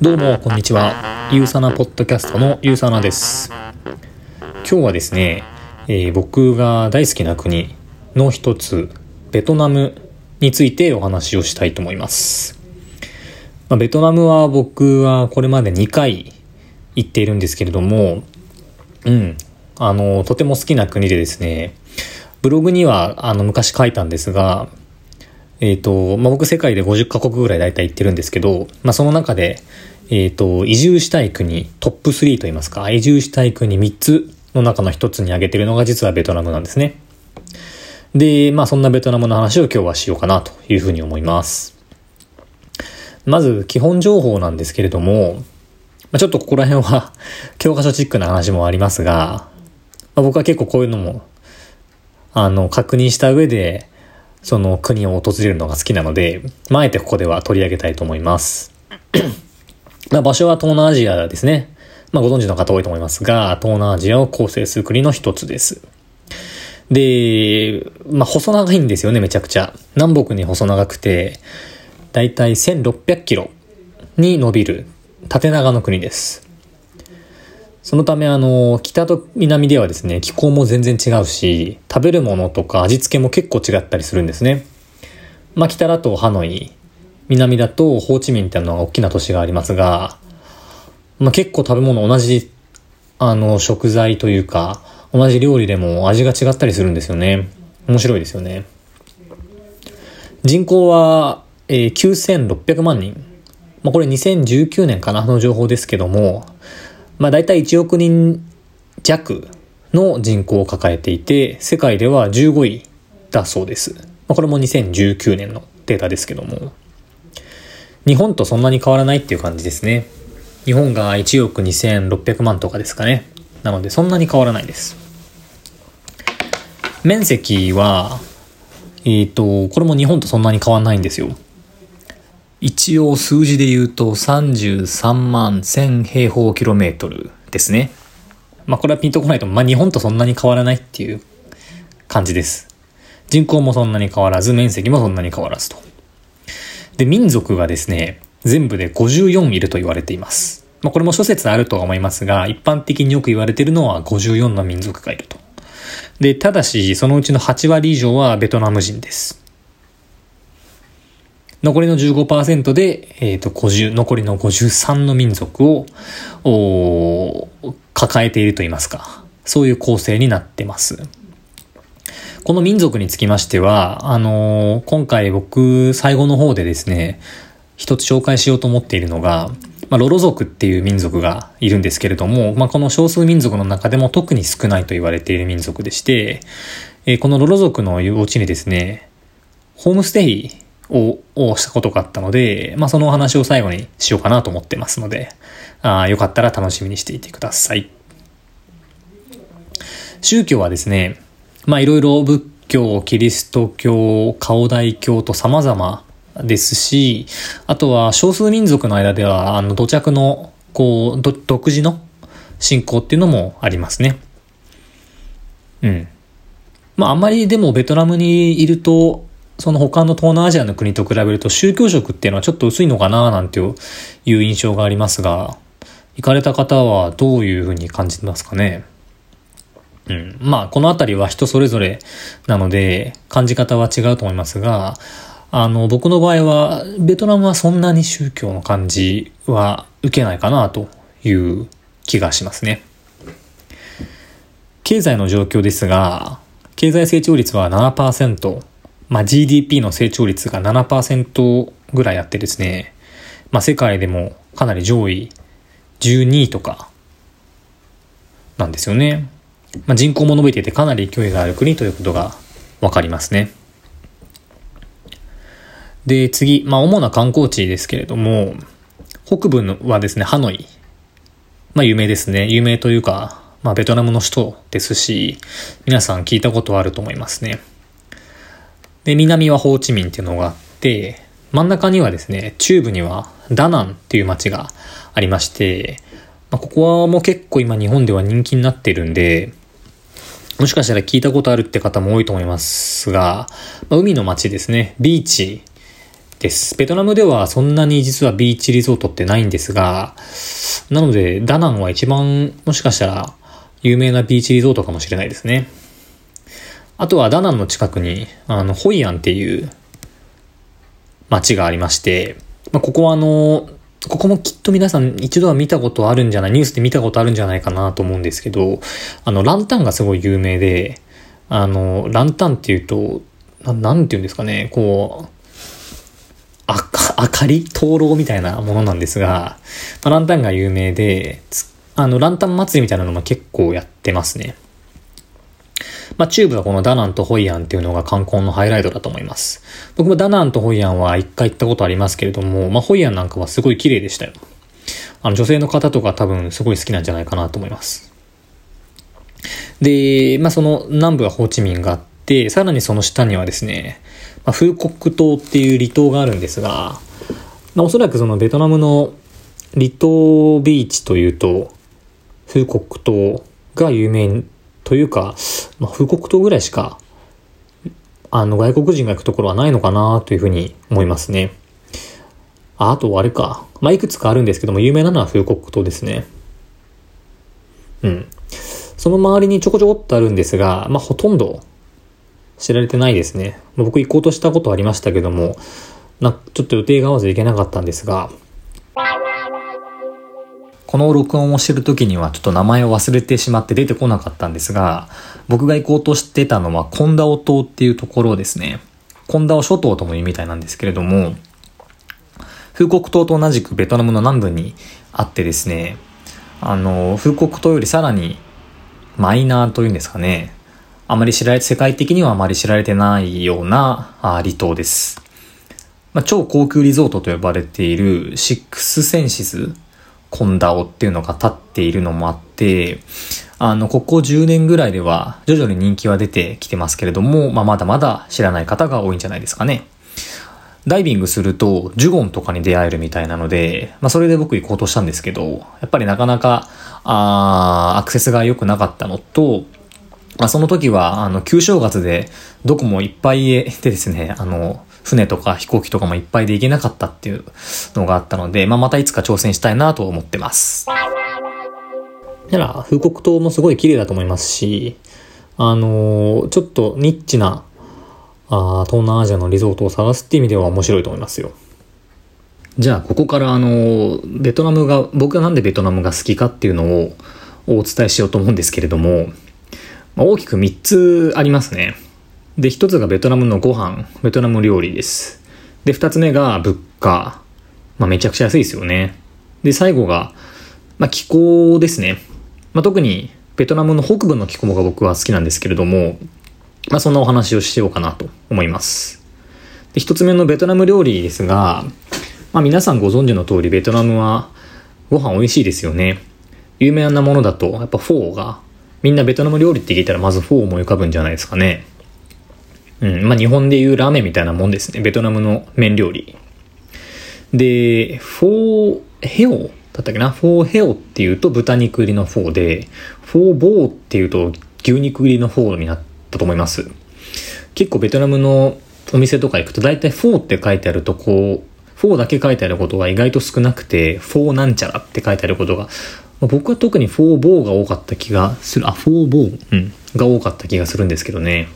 どうもこんにちは。ゆうさなポッドキャストのゆうさなです。今日はですね、えー、僕が大好きな国の一つベトナムについてお話をしたいと思います、まあ、ベトナムは僕はこれまで2回行っているんですけれどもうんあのとても好きな国でですねブログにはあの昔書いたんですがえっ、ー、と、まあ、僕世界で50カ国ぐらい大体行ってるんですけど、まあ、その中で、えっ、ー、と、移住したい国、トップ3と言いますか、移住したい国3つの中の1つに挙げてるのが実はベトナムなんですね。で、まあそんなベトナムの話を今日はしようかなというふうに思います。まず基本情報なんですけれども、まあ、ちょっとここら辺は 教科書チックな話もありますが、まあ、僕は結構こういうのも、あの、確認した上で、その国を訪れるのが好きなので、まあ、あえてここでは取り上げたいと思います。まあ、場所は東南アジアですね。まあ、ご存知の方多いと思いますが、東南アジアを構成する国の一つです。で、まあ、細長いんですよね、めちゃくちゃ。南北に細長くて、だいたい1600キロに伸びる縦長の国です。そのため、あの、北と南ではですね、気候も全然違うし、食べるものとか味付けも結構違ったりするんですね。まあ、北だとハノイ、南だとホーチミンっていうのが大きな都市がありますが、まあ、結構食べ物同じ、あの、食材というか、同じ料理でも味が違ったりするんですよね。面白いですよね。人口は、えー、9600万人。まあ、これ2019年かなの情報ですけども、まあ大体1億人弱の人口を抱えていて、世界では15位だそうです。まあ、これも2019年のデータですけども。日本とそんなに変わらないっていう感じですね。日本が1億2600万とかですかね。なのでそんなに変わらないです。面積は、えっ、ー、と、これも日本とそんなに変わらないんですよ。一応数字で言うと33万1000平方キロメートルですね。まあこれはピンとこないと、まあ日本とそんなに変わらないっていう感じです。人口もそんなに変わらず、面積もそんなに変わらずと。で、民族がですね、全部で54いると言われています。まあ、これも諸説あるとは思いますが、一般的によく言われているのは54の民族がいると。で、ただし、そのうちの8割以上はベトナム人です。残りの15%で、えっ、ー、と、50、残りの53の民族を、お抱えていると言いますか。そういう構成になってます。この民族につきましては、あのー、今回僕、最後の方でですね、一つ紹介しようと思っているのが、まあ、ロロ族っていう民族がいるんですけれども、まあ、この少数民族の中でも特に少ないと言われている民族でして、えー、このロロ族のお家にですね、ホームステイををしたことがあったので、まあ、そのお話を最後にしようかなと思ってますので、あよかったら楽しみにしていてください。宗教はですね、まあいろいろ仏教、キリスト教、顔大教と様々ですし、あとは少数民族の間では、あの、土着の、こう、独自の信仰っていうのもありますね。うん。まあ、あんまりでもベトナムにいると、その他の東南アジアの国と比べると宗教色っていうのはちょっと薄いのかななんていう印象がありますが、行かれた方はどういうふうに感じますかね？うん。まあ、このあたりは人それぞれなので、感じ方は違うと思いますが、あの、僕の場合は、ベトナムはそんなに宗教の感じは受けないかなという気がしますね。経済の状況ですが、経済成長率は7%、まあ、GDP の成長率が7%ぐらいあってですね、まあ、世界でもかなり上位12位とかなんですよね。まあ、人口も伸びていてかなり勢いがある国ということがわかりますね。で、次、まあ、主な観光地ですけれども、北部のはですね、ハノイ。まあ、有名ですね。有名というか、まあ、ベトナムの首都ですし、皆さん聞いたことあると思いますね。で、南はホーチミンっていうのがあって、真ん中にはですね、中部にはダナンっていう街がありまして、まあ、ここはもう結構今日本では人気になってるんで、もしかしたら聞いたことあるって方も多いと思いますが、まあ、海の街ですね。ビーチです。ベトナムではそんなに実はビーチリゾートってないんですが、なのでダナンは一番もしかしたら有名なビーチリゾートかもしれないですね。あとはダナンの近くに、あの、ホイアンっていう街がありまして、まあ、ここはあの、ここもきっと皆さん一度は見たことあるんじゃない、ニュースで見たことあるんじゃないかなと思うんですけど、あの、ランタンがすごい有名で、あの、ランタンっていうと、ななんて言うんですかね、こう、あか、明かり灯籠みたいなものなんですが、まあ、ランタンが有名で、あの、ランタン祭りみたいなのも結構やってますね。まあ、中部はこのダナンとホイアンっていうのが観光のハイライトだと思います。僕もダナンとホイアンは一回行ったことありますけれども、まあ、ホイアンなんかはすごい綺麗でしたよ。あの、女性の方とか多分すごい好きなんじゃないかなと思います。で、まあ、その南部はホーチミンがあって、さらにその下にはですね、まあ、フーコック島っていう離島があるんですが、まあ、おそらくそのベトナムの離島ビーチというと、フーコック島が有名というか、まあ、富国島ぐらいしか、あの、外国人が行くところはないのかなというふうに思いますね。ああと、あれか。まあ、いくつかあるんですけども、有名なのは富国島ですね。うん。その周りにちょこちょこっとあるんですが、まあ、ほとんど知られてないですね。僕行こうとしたことありましたけども、な、ちょっと予定が合わず行けなかったんですが、この録音をしてる時にはちょっと名前を忘れてしまって出てこなかったんですが、僕が行こうとしてたのはコンダオ島っていうところですね。コンダオ諸島とも言うみたいなんですけれども、風国島と同じくベトナムの南部にあってですね、あの、風国島よりさらにマイナーというんですかね。あまり知られ、世界的にはあまり知られてないような離島です。まあ、超高級リゾートと呼ばれているシックスセンシズコンダオっていうのが立っているのもあって、あの、ここ10年ぐらいでは徐々に人気は出てきてますけれども、まあ、まだまだ知らない方が多いんじゃないですかね。ダイビングすると、ジュゴンとかに出会えるみたいなので、まあ、それで僕行こうとしたんですけど、やっぱりなかなか、あアクセスが良くなかったのと、まあ、その時は、あの、旧正月で、どこもいっぱいでですね、あの、船とか飛行機とかもいっぱいで行けなかったっていうのがあったので、まあ、またいつか挑戦したいなと思ってます。なら、風国島もすごい綺麗だと思いますし、あのー、ちょっとニッチな、あ東南アジアのリゾートを探すっていう意味では面白いと思いますよ。じゃあ、ここからあのー、ベトナムが、僕がなんでベトナムが好きかっていうのをお伝えしようと思うんですけれども、まあ、大きく3つありますね。で、一つがベトナムのご飯、ベトナム料理です。で、二つ目が物価。まあ、めちゃくちゃ安いですよね。で、最後が、まあ、気候ですね。まあ、特に、ベトナムの北部の気候が僕は好きなんですけれども、まあ、そんなお話をしようかなと思います。で、一つ目のベトナム料理ですが、まあ、皆さんご存知の通り、ベトナムはご飯美味しいですよね。有名なものだと、やっぱフォーが、みんなベトナム料理って聞いたらまずフォー思い浮かぶんじゃないですかね。うん。まあ、日本でいうラーメンみたいなもんですね。ベトナムの麺料理。で、フォーヘオ？だったっけな？フォーヘオっていうと豚肉入りのフォーで、 phở bò っていうと牛肉入りのフォーになったと思います。結構ベトナムのお店とか行くと大体フォーって書いてあるとこう、フォーだけ書いてあることが意外と少なくて、フォーなんちゃらって書いてあることが、僕は特に phở bò が多かった気がする、あ、 phở bò、うん、が多かった気がするんですけどね。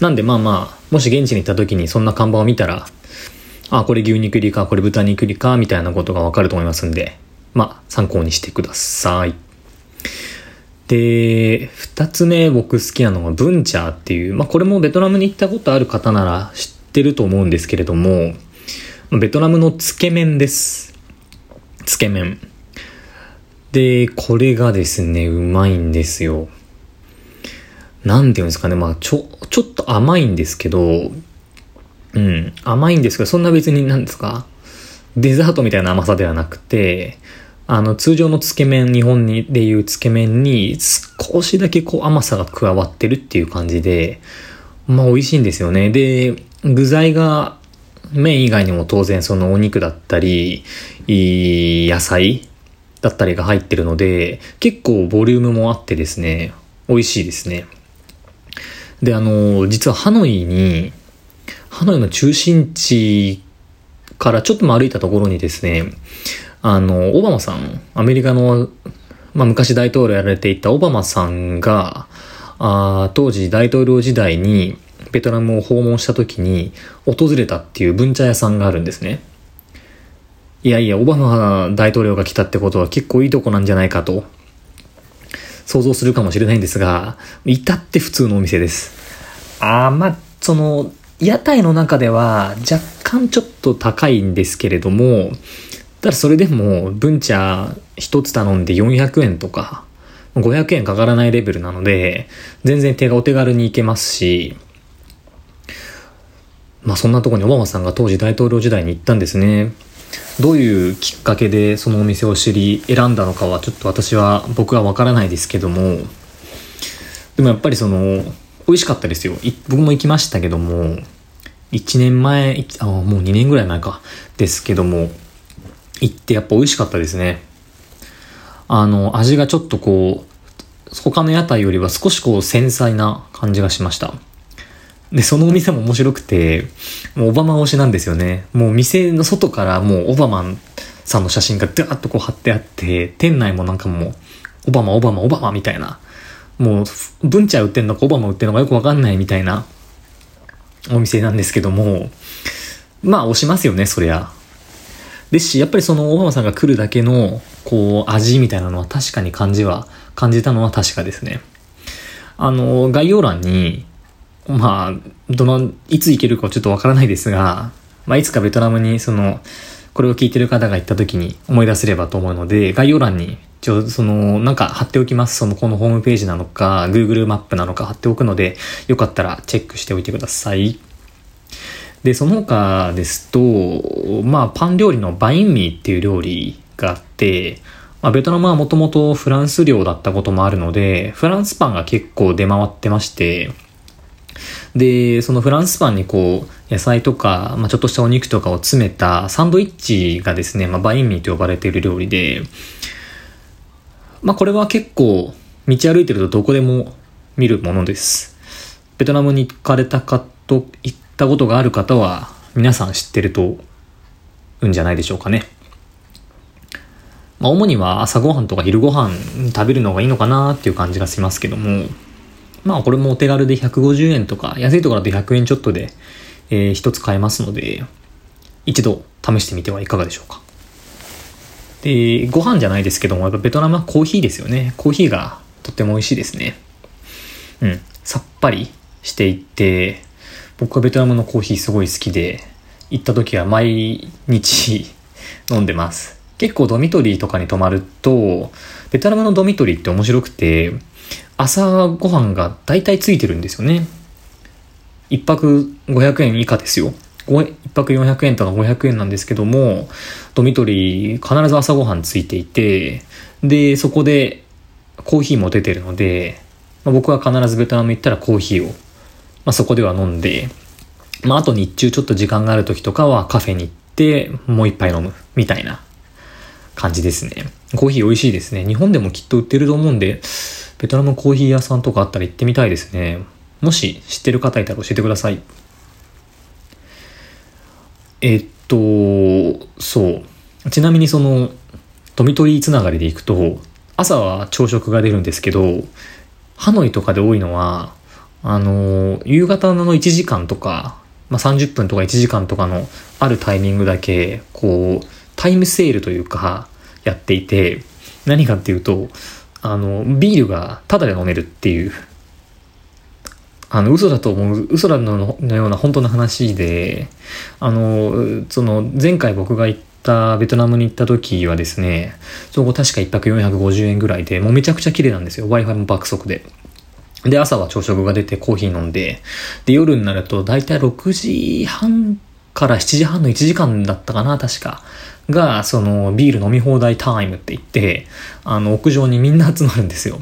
なんでまあまあ、もし現地に行った時にそんな看板を見たら、あ、これ牛肉入りか、これ豚肉入りか、みたいなことがわかると思いますんで、まあ、参考にしてください。で、二つ目僕好きなのがブンチャーっていう、まあこれもベトナムに行ったことある方なら知ってると思うんですけれども、ベトナムのつけ麺です。つけ麺。で、これがですね、うまいんですよ。なんていうんですかね、まあ、ちょ、ちょっと甘いんですけど、うん、甘いんですけど、そんな別に何ですかデザートみたいな甘さではなくて、あの、通常のつけ麺、日本にでいうつけ麺に少しだけこう甘さが加わってるっていう感じで、まあ美味しいんですよね。で、具材が麺以外にも当然そのお肉だったり、いい野菜だったりが入ってるので、結構ボリュームもあってですね、美味しいですね。で、あの、実はハノイに、ハノイの中心地からちょっと歩いたところにですね、あの、オバマさん、アメリカの、まあ、昔大統領やられていたオバマさんが、あ当時大統領時代にベトナムを訪問した時に訪れたっていう文茶屋さんがあるんですね。いやいや、オバマ大統領が来たってことは結構いいとこなんじゃないかと想像するかもしれないんですが、至って普通のお店です。あ、まあ、その、屋台の中では若干ちょっと高いんですけれども、ただそれでも文茶一つ頼んで400円とか、500円かからないレベルなので、全然手がお手軽に行けますし、まあそんなとこにオバマさんが当時大統領時代に行ったんですね。どういうきっかけでそのお店を知り選んだのかはちょっと私は僕はわからないですけども、でもやっぱりその、美味しかったですよ。僕も行きましたけども、1年前、あもう2年ぐらい前か、ですけども、行ってやっぱ美味しかったですね。あの、味がちょっとこう、他の屋台よりは少しこう繊細な感じがしました。で、そのお店も面白くて、もうオバマ推しなんですよね。もう店の外からもうオバマさんの写真がダーッとこう貼ってあって、店内もなんかもう、オバマ、オバマ、オバマみたいな。もう、文茶売ってんのかオバマ売ってんのかよくわかんないみたいなお店なんですけども、まあ押しますよね、そりゃ。ですし、やっぱりそのオバマさんが来るだけの、こう、味みたいなのは確かに感じは、感じたのは確かですね。あの、概要欄に、まあ、どの、いつ行けるかちょっとわからないですが、まあ、いつかベトナムに、その、これを聞いてる方が行った時に思い出せればと思うので、概要欄に、ちょ、その、なんか貼っておきます。その、このホームページなのか、Google マップなのか貼っておくので、よかったらチェックしておいてください。で、その他ですと、まあ、パン料理のバインミーっていう料理があって、まあ、ベトナムはもともとフランス領だったこともあるので、フランスパンが結構出回ってまして、で、そのフランスパンにこう、野菜とか、まあ、ちょっとしたお肉とかを詰めたサンドイッチがですね、まあ、バインミーと呼ばれている料理で、まあ、これは結構、道歩いてるとどこでも見るものです。ベトナムに行かれたかと、行ったことがある方は、皆さん知ってると、うんじゃないでしょうかね。まあ、主には朝ごはんとか昼ごはん食べるのがいいのかなっていう感じがしますけども、まあこれもお手軽で150円とか、安いところだと100円ちょっとで、えー、一つ買えますので、一度試してみてはいかがでしょうか。で、ご飯じゃないですけども、やっぱベトナムはコーヒーですよね。コーヒーがとっても美味しいですね。うん。さっぱりしていて、僕はベトナムのコーヒーすごい好きで、行った時は毎日飲んでます。結構ドミトリーとかに泊まると、ベトナムのドミトリーって面白くて、朝ごはんが大体ついてるんですよね。一泊500円以下ですよ。一泊400円とか500円なんですけども、ドミトリー必ず朝ごはんついていて、で、そこでコーヒーも出てるので、まあ、僕は必ずベトナム行ったらコーヒーを、まあ、そこでは飲んで、まあ、あと日中ちょっと時間がある時とかはカフェに行ってもう一杯飲むみたいな感じですね。コーヒー美味しいですね。日本でもきっと売ってると思うんで、ベトナムコーヒー屋さんとかあったら行ってみたいですね。もし知ってる方いたら教えてください。えっと、そう。ちなみにその、ドミトリーつながりで行くと、朝は朝食が出るんですけど、ハノイとかで多いのは、あの、夕方の1時間とか、まあ、30分とか1時間とかのあるタイミングだけ、こう、タイムセールというか、やっていて、何かっていうと、あの、ビールがタダで飲めるっていう、あの、嘘だと思う、嘘だののような本当の話で、あの、その、前回僕が行ったベトナムに行った時はですね、そこ確か1泊450円ぐらいで、もうめちゃくちゃ綺麗なんですよ。Wi-Fi も爆速で。で、朝は朝食が出てコーヒー飲んで、で、夜になると大体6時半から7時半の1時間だったかな、確か。が、その、ビール飲み放題タイムって言って、あの、屋上にみんな集まるんですよ。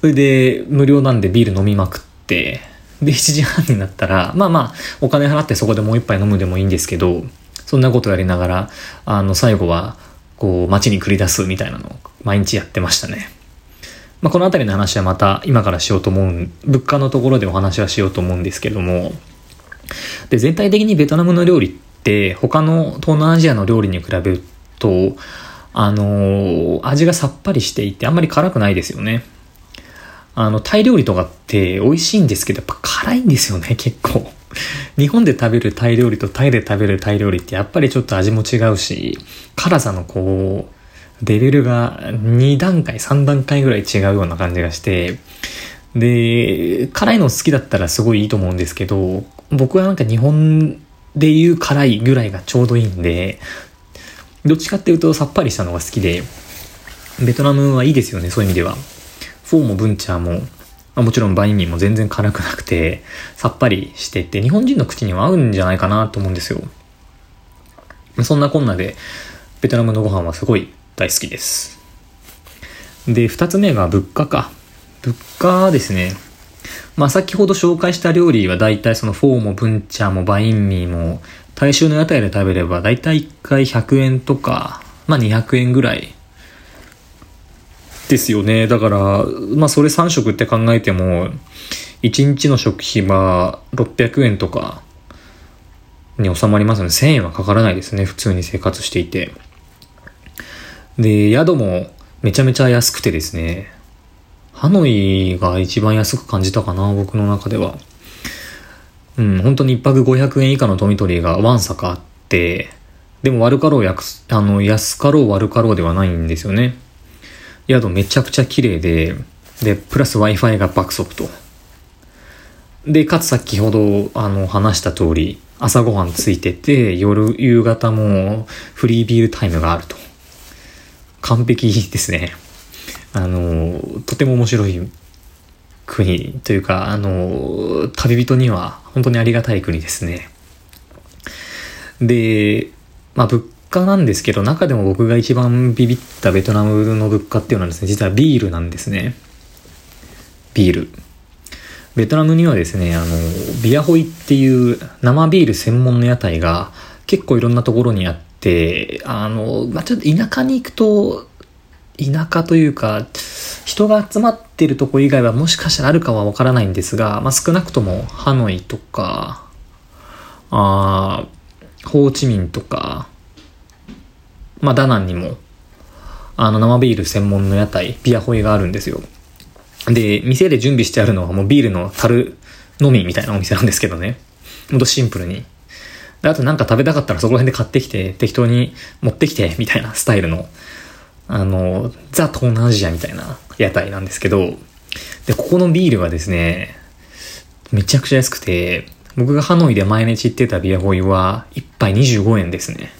それで、無料なんでビール飲みまくって、で、7時半になったら、まあまあ、お金払ってそこでもう一杯飲むでもいいんですけど、そんなことやりながら、あの、最後は、こう、街に繰り出すみたいなのを毎日やってましたね。まあ、この辺りの話はまた今からしようと思う、物価のところでお話はしようと思うんですけども、で、全体的にベトナムの料理って他の東南アジアの料理に比べると、あのー、味がさっぱりしていてあんまり辛くないですよね。あの、タイ料理とかって美味しいんですけど、やっぱ辛いんですよね、結構。日本で食べるタイ料理とタイで食べるタイ料理ってやっぱりちょっと味も違うし、辛さのこう、レベルが2段階、3段階ぐらい違うような感じがして、で、辛いの好きだったらすごいいいと思うんですけど、僕はなんか日本でいう辛いぐらいがちょうどいいんで、どっちかっていうとさっぱりしたのが好きで、ベトナムはいいですよね、そういう意味では。フォーもブンチャーも、ま、もちろんバインミーも全然辛くなくて、さっぱりしてて、日本人の口には合うんじゃないかなと思うんですよ。そんなこんなで、ベトナムのご飯はすごい大好きです。で、二つ目が物価か。物価ですね。まあ先ほど紹介した料理は大体そのフォーもブンチャーもバインミーも大衆の屋台で食べれば大体1回100円とか、まあ200円ぐらいですよね。だから、まあそれ3食って考えても、1日の食費は600円とかに収まりますので、1000円はかからないですね。普通に生活していて。で、宿もめちゃめちゃ安くてですね。ハノイが一番安く感じたかな、僕の中では。うん、本当に一泊500円以下のドミトリーがワンサかあって、でも悪かろう安、あの、安かろう悪かろうではないんですよね。宿めちゃくちゃ綺麗で、で、プラス Wi-Fi が爆速と。で、かつ先ほど、あの、話した通り、朝ごはんついてて、夜、夕方もフリービールタイムがあると。完璧ですね。あの、とても面白い国というか、あの、旅人には本当にありがたい国ですね。で、まあ、物価なんですけど、中でも僕が一番ビビったベトナムの物価っていうのはですね、実はビールなんですね。ビール。ベトナムにはですね、あの、ビアホイっていう生ビール専門の屋台が結構いろんなところにあって、あの、まあ、ちょっと田舎に行くと、田舎というか、人が集まってるとこ以外はもしかしたらあるかはわからないんですが、まあ、少なくともハノイとか、あホーチミンとか、まあ、ダナンにも、あの、生ビール専門の屋台、ビアホイがあるんですよ。で、店で準備してあるのはもうビールの樽のみみたいなお店なんですけどね。ほんとシンプルに。で、あとなんか食べたかったらそこら辺で買ってきて、適当に持ってきて、みたいなスタイルの、あの、ザ・東南アジアみたいな屋台なんですけど、で、ここのビールはですね、めちゃくちゃ安くて、僕がハノイで毎日行ってたビアホイは、1杯25円ですね。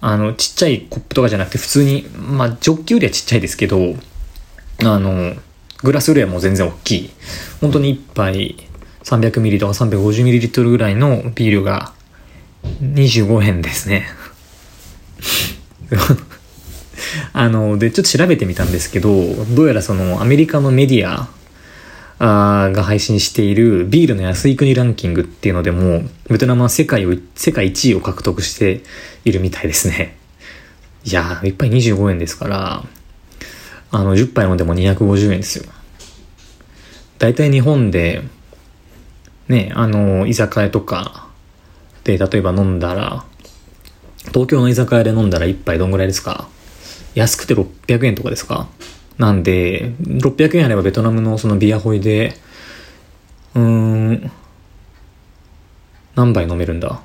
あの、ちっちゃいコップとかじゃなくて普通に、まあ、ジョッキよりはちっちゃいですけど、あの、グラスよりはもう全然大きい。本当に1杯300ミリとか350ミリリットルぐらいのビールが25円ですね。あの、で、ちょっと調べてみたんですけど、どうやらそのアメリカのメディアあが配信しているビールの安い国ランキングっていうのでも、ベトナムは世界を、世界1位を獲得しているみたいですね。いやー、1杯25円ですから、あの、10杯飲んでも250円ですよ。大体日本で、ね、あの、居酒屋とかで、例えば飲んだら、東京の居酒屋で飲んだら1杯どんぐらいですか安くて600円とかですか？なんで、600円あればベトナムのそのビアホイで、うーん、何杯飲めるんだ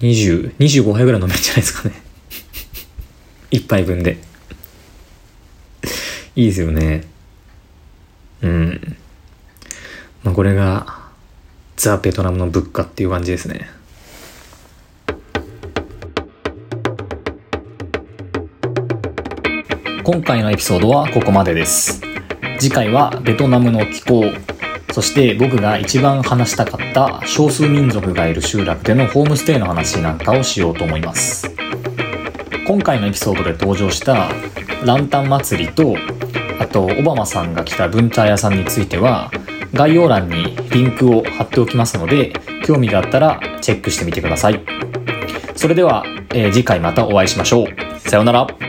?20、25杯ぐらい飲めるんじゃないですかね。1杯分で。いいですよね。うん。まあ、これが、ザ・ベトナムの物価っていう感じですね。今回のエピソードはここまでです。次回はベトナムの気候そして僕が一番話したかった少数民族がいる集落でのホームステイの話なんかをしようと思います。今回のエピソードで登場したランタン祭りとあとオバマさんが来た文茶屋さんについては概要欄にリンクを貼っておきますので興味があったらチェックしてみてください。それでは、えー、次回またお会いしましょう。さようなら。